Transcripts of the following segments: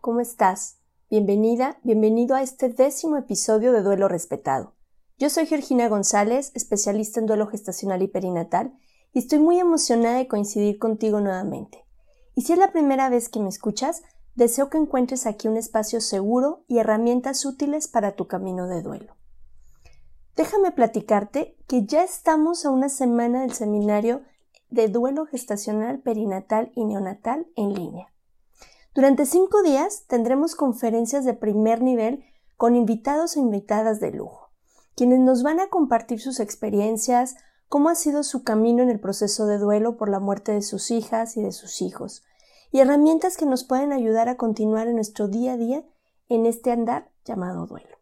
¿cómo estás? Bienvenida, bienvenido a este décimo episodio de Duelo Respetado. Yo soy Georgina González, especialista en duelo gestacional y perinatal, y estoy muy emocionada de coincidir contigo nuevamente. Y si es la primera vez que me escuchas, deseo que encuentres aquí un espacio seguro y herramientas útiles para tu camino de duelo. Déjame platicarte que ya estamos a una semana del seminario de duelo gestacional, perinatal y neonatal en línea. Durante cinco días tendremos conferencias de primer nivel con invitados e invitadas de lujo, quienes nos van a compartir sus experiencias, cómo ha sido su camino en el proceso de duelo por la muerte de sus hijas y de sus hijos, y herramientas que nos pueden ayudar a continuar en nuestro día a día en este andar llamado duelo.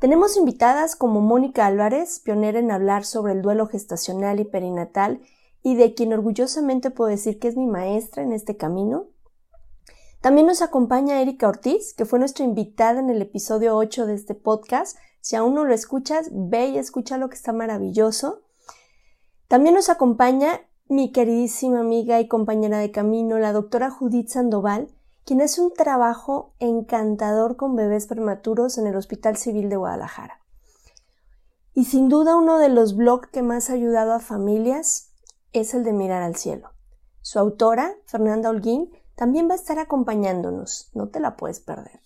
Tenemos invitadas como Mónica Álvarez, pionera en hablar sobre el duelo gestacional y perinatal, y de quien orgullosamente puedo decir que es mi maestra en este camino, también nos acompaña Erika Ortiz, que fue nuestra invitada en el episodio 8 de este podcast. Si aún no lo escuchas, ve y escucha lo que está maravilloso. También nos acompaña mi queridísima amiga y compañera de camino, la doctora Judith Sandoval, quien hace un trabajo encantador con bebés prematuros en el Hospital Civil de Guadalajara. Y sin duda uno de los blogs que más ha ayudado a familias es el de Mirar al Cielo. Su autora, Fernanda Holguín, también va a estar acompañándonos, no te la puedes perder.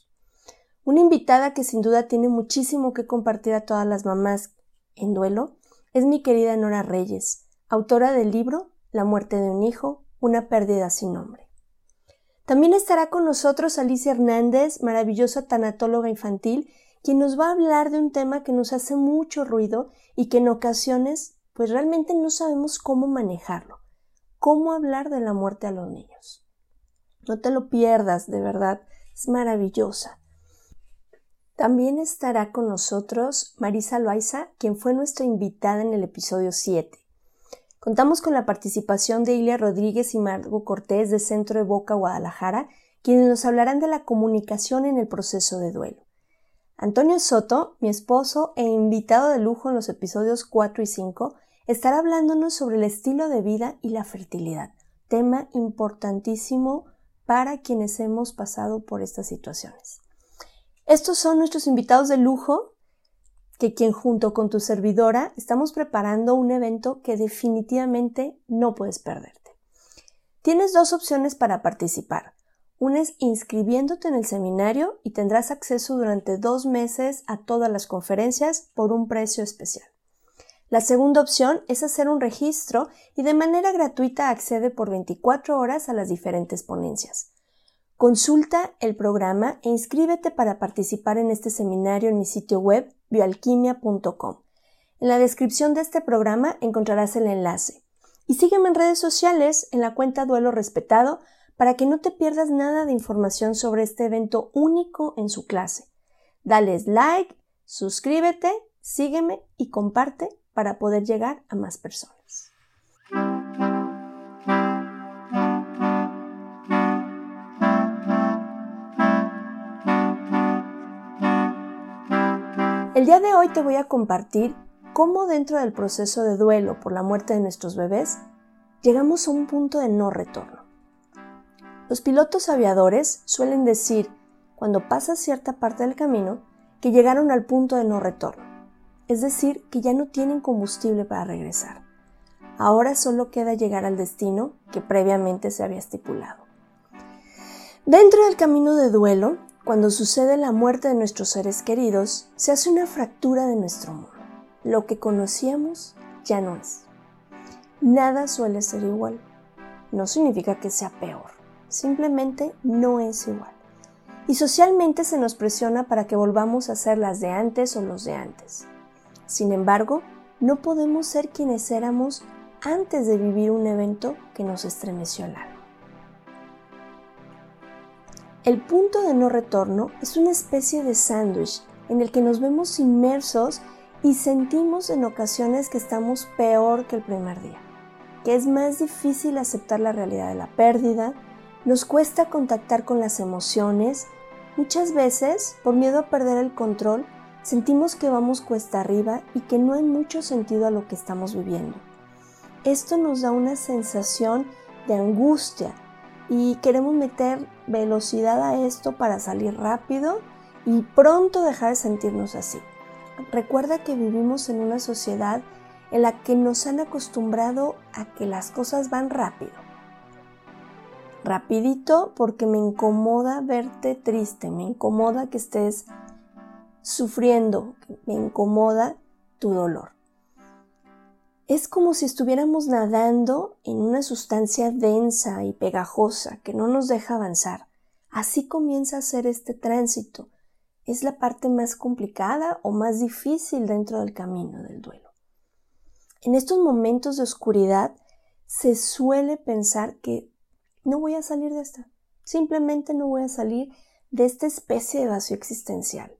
Una invitada que sin duda tiene muchísimo que compartir a todas las mamás en duelo es mi querida Nora Reyes, autora del libro La muerte de un hijo, una pérdida sin nombre. También estará con nosotros Alicia Hernández, maravillosa tanatóloga infantil, quien nos va a hablar de un tema que nos hace mucho ruido y que en ocasiones pues realmente no sabemos cómo manejarlo, cómo hablar de la muerte a los niños. No te lo pierdas, de verdad, es maravillosa. También estará con nosotros Marisa Loaiza, quien fue nuestra invitada en el episodio 7. Contamos con la participación de Ilia Rodríguez y Margo Cortés de Centro de Boca Guadalajara, quienes nos hablarán de la comunicación en el proceso de duelo. Antonio Soto, mi esposo e invitado de lujo en los episodios 4 y 5, estará hablándonos sobre el estilo de vida y la fertilidad, tema importantísimo para quienes hemos pasado por estas situaciones. Estos son nuestros invitados de lujo, que quien junto con tu servidora estamos preparando un evento que definitivamente no puedes perderte. Tienes dos opciones para participar. Una es inscribiéndote en el seminario y tendrás acceso durante dos meses a todas las conferencias por un precio especial. La segunda opción es hacer un registro y de manera gratuita accede por 24 horas a las diferentes ponencias. Consulta el programa e inscríbete para participar en este seminario en mi sitio web bioalquimia.com. En la descripción de este programa encontrarás el enlace. Y sígueme en redes sociales en la cuenta Duelo Respetado para que no te pierdas nada de información sobre este evento único en su clase. Dales like, suscríbete, sígueme y comparte para poder llegar a más personas. El día de hoy te voy a compartir cómo dentro del proceso de duelo por la muerte de nuestros bebés llegamos a un punto de no retorno. Los pilotos aviadores suelen decir, cuando pasa cierta parte del camino, que llegaron al punto de no retorno, es decir, que ya no tienen combustible para regresar. Ahora solo queda llegar al destino que previamente se había estipulado. Dentro del camino de duelo, cuando sucede la muerte de nuestros seres queridos, se hace una fractura de nuestro mundo. Lo que conocíamos ya no es. Nada suele ser igual. No significa que sea peor, simplemente no es igual. Y socialmente se nos presiona para que volvamos a ser las de antes o los de antes. Sin embargo, no podemos ser quienes éramos antes de vivir un evento que nos estremeció el alma. El punto de no retorno es una especie de sándwich en el que nos vemos inmersos y sentimos en ocasiones que estamos peor que el primer día, que es más difícil aceptar la realidad de la pérdida, nos cuesta contactar con las emociones, muchas veces, por miedo a perder el control, sentimos que vamos cuesta arriba y que no hay mucho sentido a lo que estamos viviendo. Esto nos da una sensación de angustia y queremos meter velocidad a esto para salir rápido y pronto dejar de sentirnos así. Recuerda que vivimos en una sociedad en la que nos han acostumbrado a que las cosas van rápido. Rapidito porque me incomoda verte triste, me incomoda que estés sufriendo, me incomoda tu dolor. Es como si estuviéramos nadando en una sustancia densa y pegajosa que no nos deja avanzar. Así comienza a ser este tránsito. Es la parte más complicada o más difícil dentro del camino del duelo. En estos momentos de oscuridad se suele pensar que no voy a salir de esta. Simplemente no voy a salir de esta especie de vacío existencial.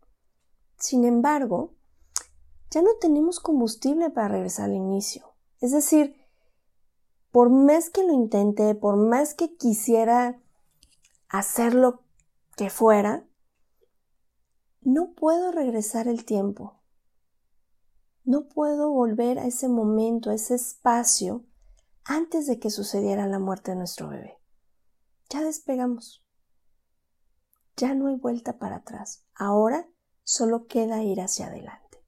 Sin embargo, ya no tenemos combustible para regresar al inicio. Es decir, por más que lo intente, por más que quisiera hacer lo que fuera, no puedo regresar el tiempo. No puedo volver a ese momento, a ese espacio, antes de que sucediera la muerte de nuestro bebé. Ya despegamos. Ya no hay vuelta para atrás. Ahora solo queda ir hacia adelante.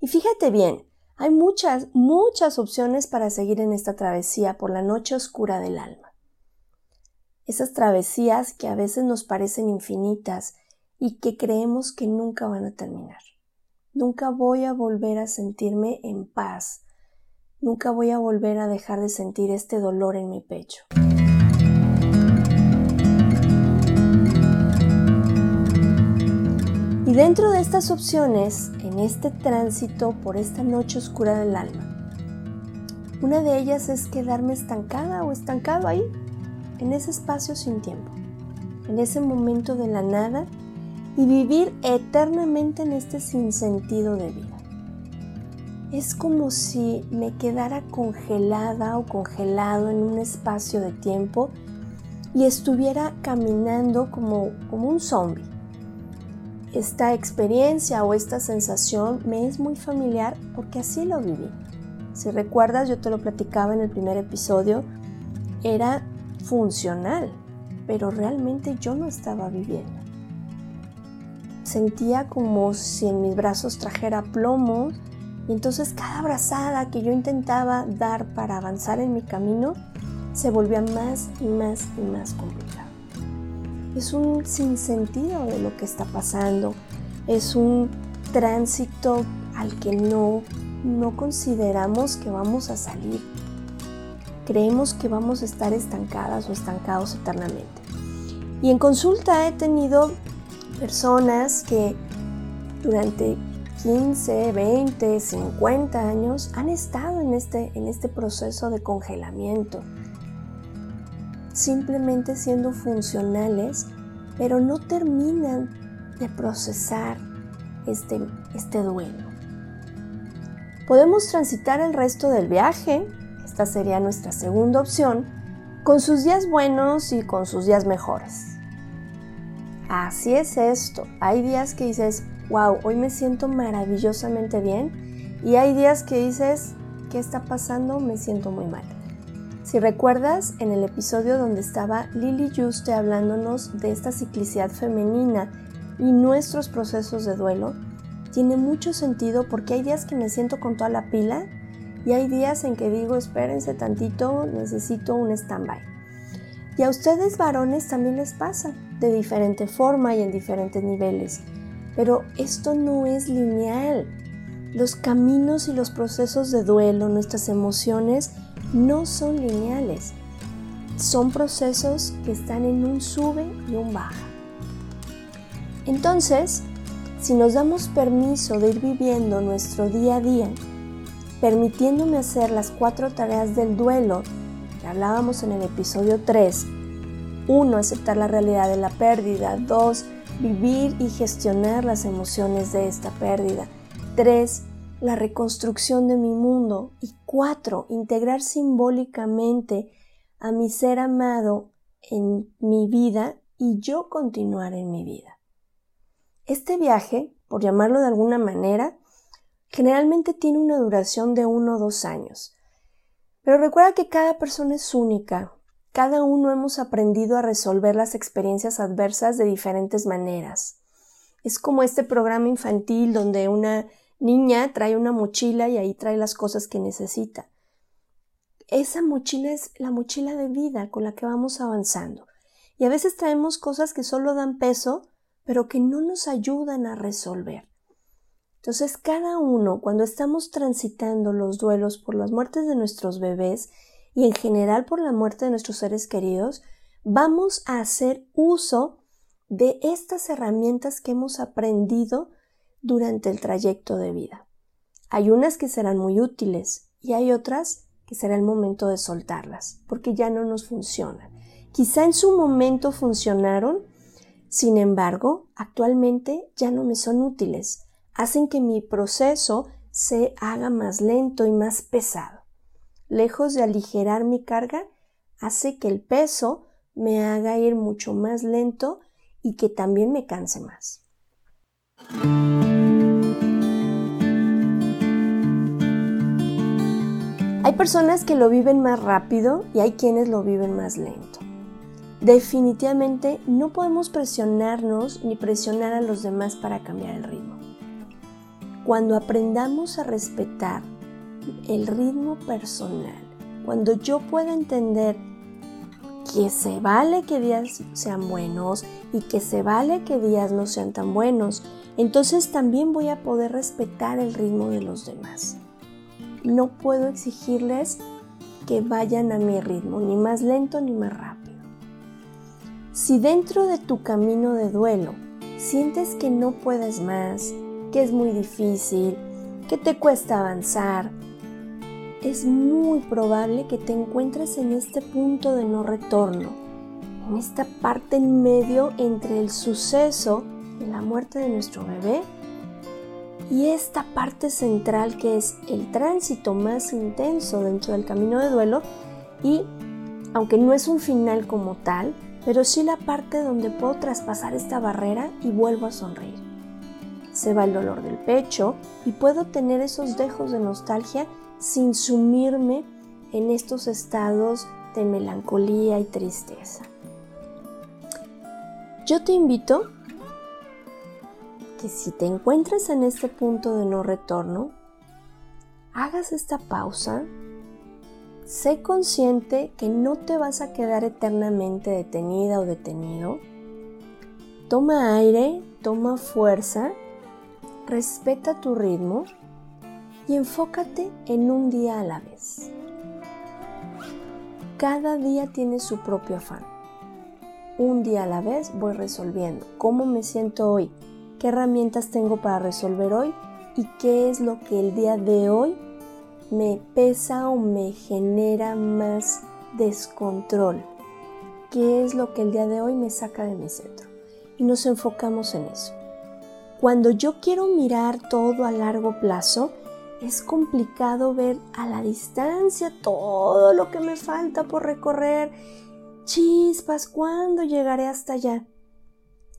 Y fíjate bien, hay muchas, muchas opciones para seguir en esta travesía por la noche oscura del alma. Esas travesías que a veces nos parecen infinitas y que creemos que nunca van a terminar. Nunca voy a volver a sentirme en paz. Nunca voy a volver a dejar de sentir este dolor en mi pecho. Dentro de estas opciones, en este tránsito por esta noche oscura del alma, una de ellas es quedarme estancada o estancado ahí, en ese espacio sin tiempo, en ese momento de la nada y vivir eternamente en este sinsentido de vida. Es como si me quedara congelada o congelado en un espacio de tiempo y estuviera caminando como, como un zombie esta experiencia o esta sensación me es muy familiar porque así lo viví. Si recuerdas, yo te lo platicaba en el primer episodio, era funcional, pero realmente yo no estaba viviendo. Sentía como si en mis brazos trajera plomo y entonces cada abrazada que yo intentaba dar para avanzar en mi camino se volvía más y más y más complicada es un sinsentido de lo que está pasando, es un tránsito al que no, no consideramos que vamos a salir. Creemos que vamos a estar estancadas o estancados eternamente. Y en consulta he tenido personas que durante 15, 20, 50 años han estado en este, en este proceso de congelamiento, simplemente siendo funcionales, pero no terminan de procesar este, este duelo. Podemos transitar el resto del viaje, esta sería nuestra segunda opción, con sus días buenos y con sus días mejores. Así es esto, hay días que dices, wow, hoy me siento maravillosamente bien. Y hay días que dices, ¿qué está pasando? Me siento muy mal. Si recuerdas, en el episodio donde estaba Lily Juste hablándonos de esta ciclicidad femenina y nuestros procesos de duelo, tiene mucho sentido porque hay días que me siento con toda la pila y hay días en que digo, espérense tantito, necesito un stand-by. Y a ustedes varones también les pasa, de diferente forma y en diferentes niveles. Pero esto no es lineal. Los caminos y los procesos de duelo, nuestras emociones, no son lineales. Son procesos que están en un sube y un baja. Entonces, si nos damos permiso de ir viviendo nuestro día a día, permitiéndome hacer las cuatro tareas del duelo que hablábamos en el episodio 3, 1. Aceptar la realidad de la pérdida. 2. Vivir y gestionar las emociones de esta pérdida. 3 la reconstrucción de mi mundo. Y cuatro, integrar simbólicamente a mi ser amado en mi vida y yo continuar en mi vida. Este viaje, por llamarlo de alguna manera, generalmente tiene una duración de uno o dos años. Pero recuerda que cada persona es única. Cada uno hemos aprendido a resolver las experiencias adversas de diferentes maneras. Es como este programa infantil donde una niña trae una mochila y ahí trae las cosas que necesita. Esa mochila es la mochila de vida con la que vamos avanzando. Y a veces traemos cosas que solo dan peso, pero que no nos ayudan a resolver. Entonces, cada uno, cuando estamos transitando los duelos por las muertes de nuestros bebés y en general por la muerte de nuestros seres queridos, vamos a hacer uso de estas herramientas que hemos aprendido durante el trayecto de vida. Hay unas que serán muy útiles y hay otras que será el momento de soltarlas, porque ya no nos funcionan. Quizá en su momento funcionaron, sin embargo, actualmente ya no me son útiles. Hacen que mi proceso se haga más lento y más pesado. Lejos de aligerar mi carga, hace que el peso me haga ir mucho más lento y que también me canse más. Personas que lo viven más rápido y hay quienes lo viven más lento. Definitivamente no podemos presionarnos ni presionar a los demás para cambiar el ritmo. Cuando aprendamos a respetar el ritmo personal, cuando yo pueda entender que se vale que días sean buenos y que se vale que días no sean tan buenos, entonces también voy a poder respetar el ritmo de los demás. No puedo exigirles que vayan a mi ritmo, ni más lento ni más rápido. Si dentro de tu camino de duelo sientes que no puedes más, que es muy difícil, que te cuesta avanzar, es muy probable que te encuentres en este punto de no retorno, en esta parte en medio entre el suceso de la muerte de nuestro bebé y esta parte central que es el tránsito más intenso dentro del camino de duelo y aunque no es un final como tal, pero sí la parte donde puedo traspasar esta barrera y vuelvo a sonreír. Se va el dolor del pecho y puedo tener esos dejos de nostalgia sin sumirme en estos estados de melancolía y tristeza. Yo te invito que si te encuentras en este punto de no retorno, hagas esta pausa, sé consciente que no te vas a quedar eternamente detenida o detenido, toma aire, toma fuerza, respeta tu ritmo y enfócate en un día a la vez. Cada día tiene su propio afán. Un día a la vez voy resolviendo cómo me siento hoy, qué herramientas tengo para resolver hoy y qué es lo que el día de hoy me pesa o me genera más descontrol. ¿Qué es lo que el día de hoy me saca de mi centro? Y nos enfocamos en eso. Cuando yo quiero mirar todo a largo plazo, es complicado ver a la distancia todo lo que me falta por recorrer. Chispas, ¿cuándo llegaré hasta allá?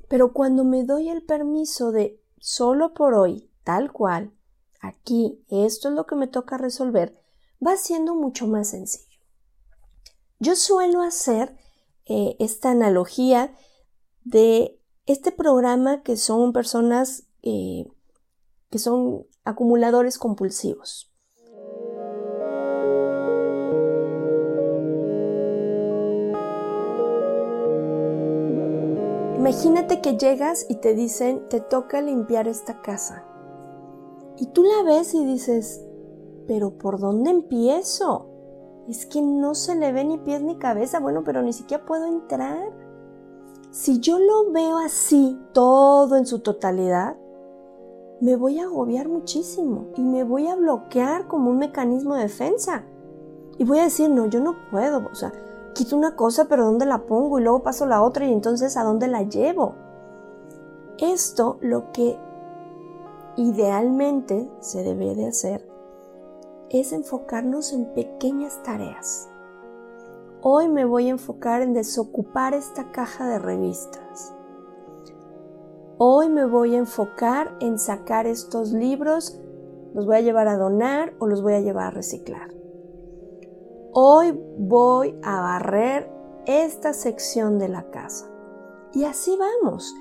Pero cuando me doy el permiso de solo por hoy, tal cual, aquí, esto es lo que me toca resolver, va siendo mucho más sencillo. Yo suelo hacer eh, esta analogía de este programa que son personas eh, que son acumuladores compulsivos. Imagínate que llegas y te dicen, te toca limpiar esta casa. Y tú la ves y dices, pero ¿por dónde empiezo? Es que no se le ve ni pies ni cabeza, bueno, pero ni siquiera puedo entrar. Si yo lo veo así, todo en su totalidad, me voy a agobiar muchísimo y me voy a bloquear como un mecanismo de defensa. Y voy a decir, no, yo no puedo, o sea, quito una cosa, pero ¿dónde la pongo? Y luego paso la otra y entonces ¿a dónde la llevo? Esto lo que idealmente se debe de hacer es enfocarnos en pequeñas tareas. Hoy me voy a enfocar en desocupar esta caja de revistas. Hoy me voy a enfocar en sacar estos libros, los voy a llevar a donar o los voy a llevar a reciclar. Hoy voy a barrer esta sección de la casa. Y así vamos.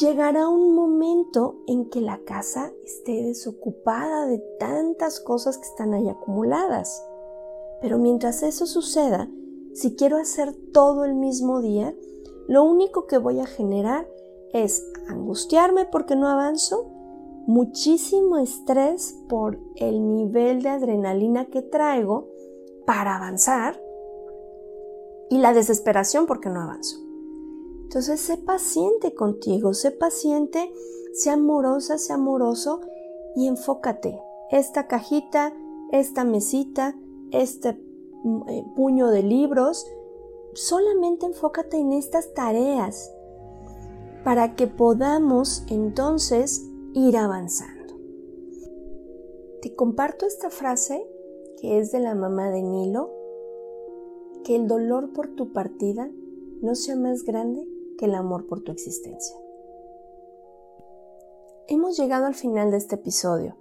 Llegará un momento en que la casa esté desocupada de tantas cosas que están ahí acumuladas. Pero mientras eso suceda, si quiero hacer todo el mismo día, lo único que voy a generar es angustiarme porque no avanzo, muchísimo estrés por el nivel de adrenalina que traigo para avanzar y la desesperación porque no avanzo. Entonces, sé paciente contigo, sé paciente, sé amorosa, sé amoroso y enfócate. Esta cajita, esta mesita, este mm, eh, puño de libros, solamente enfócate en estas tareas para que podamos entonces ir avanzando. Te comparto esta frase que es de la mamá de Nilo, que el dolor por tu partida no sea más grande que el amor por tu existencia. Hemos llegado al final de este episodio.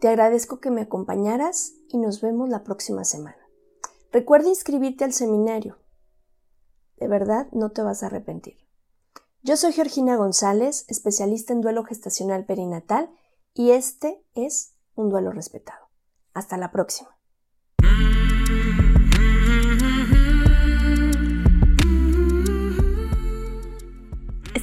Te agradezco que me acompañaras y nos vemos la próxima semana. Recuerda inscribirte al seminario. De verdad, no te vas a arrepentir. Yo soy Georgina González, especialista en duelo gestacional perinatal, y este es un duelo respetado. Hasta la próxima.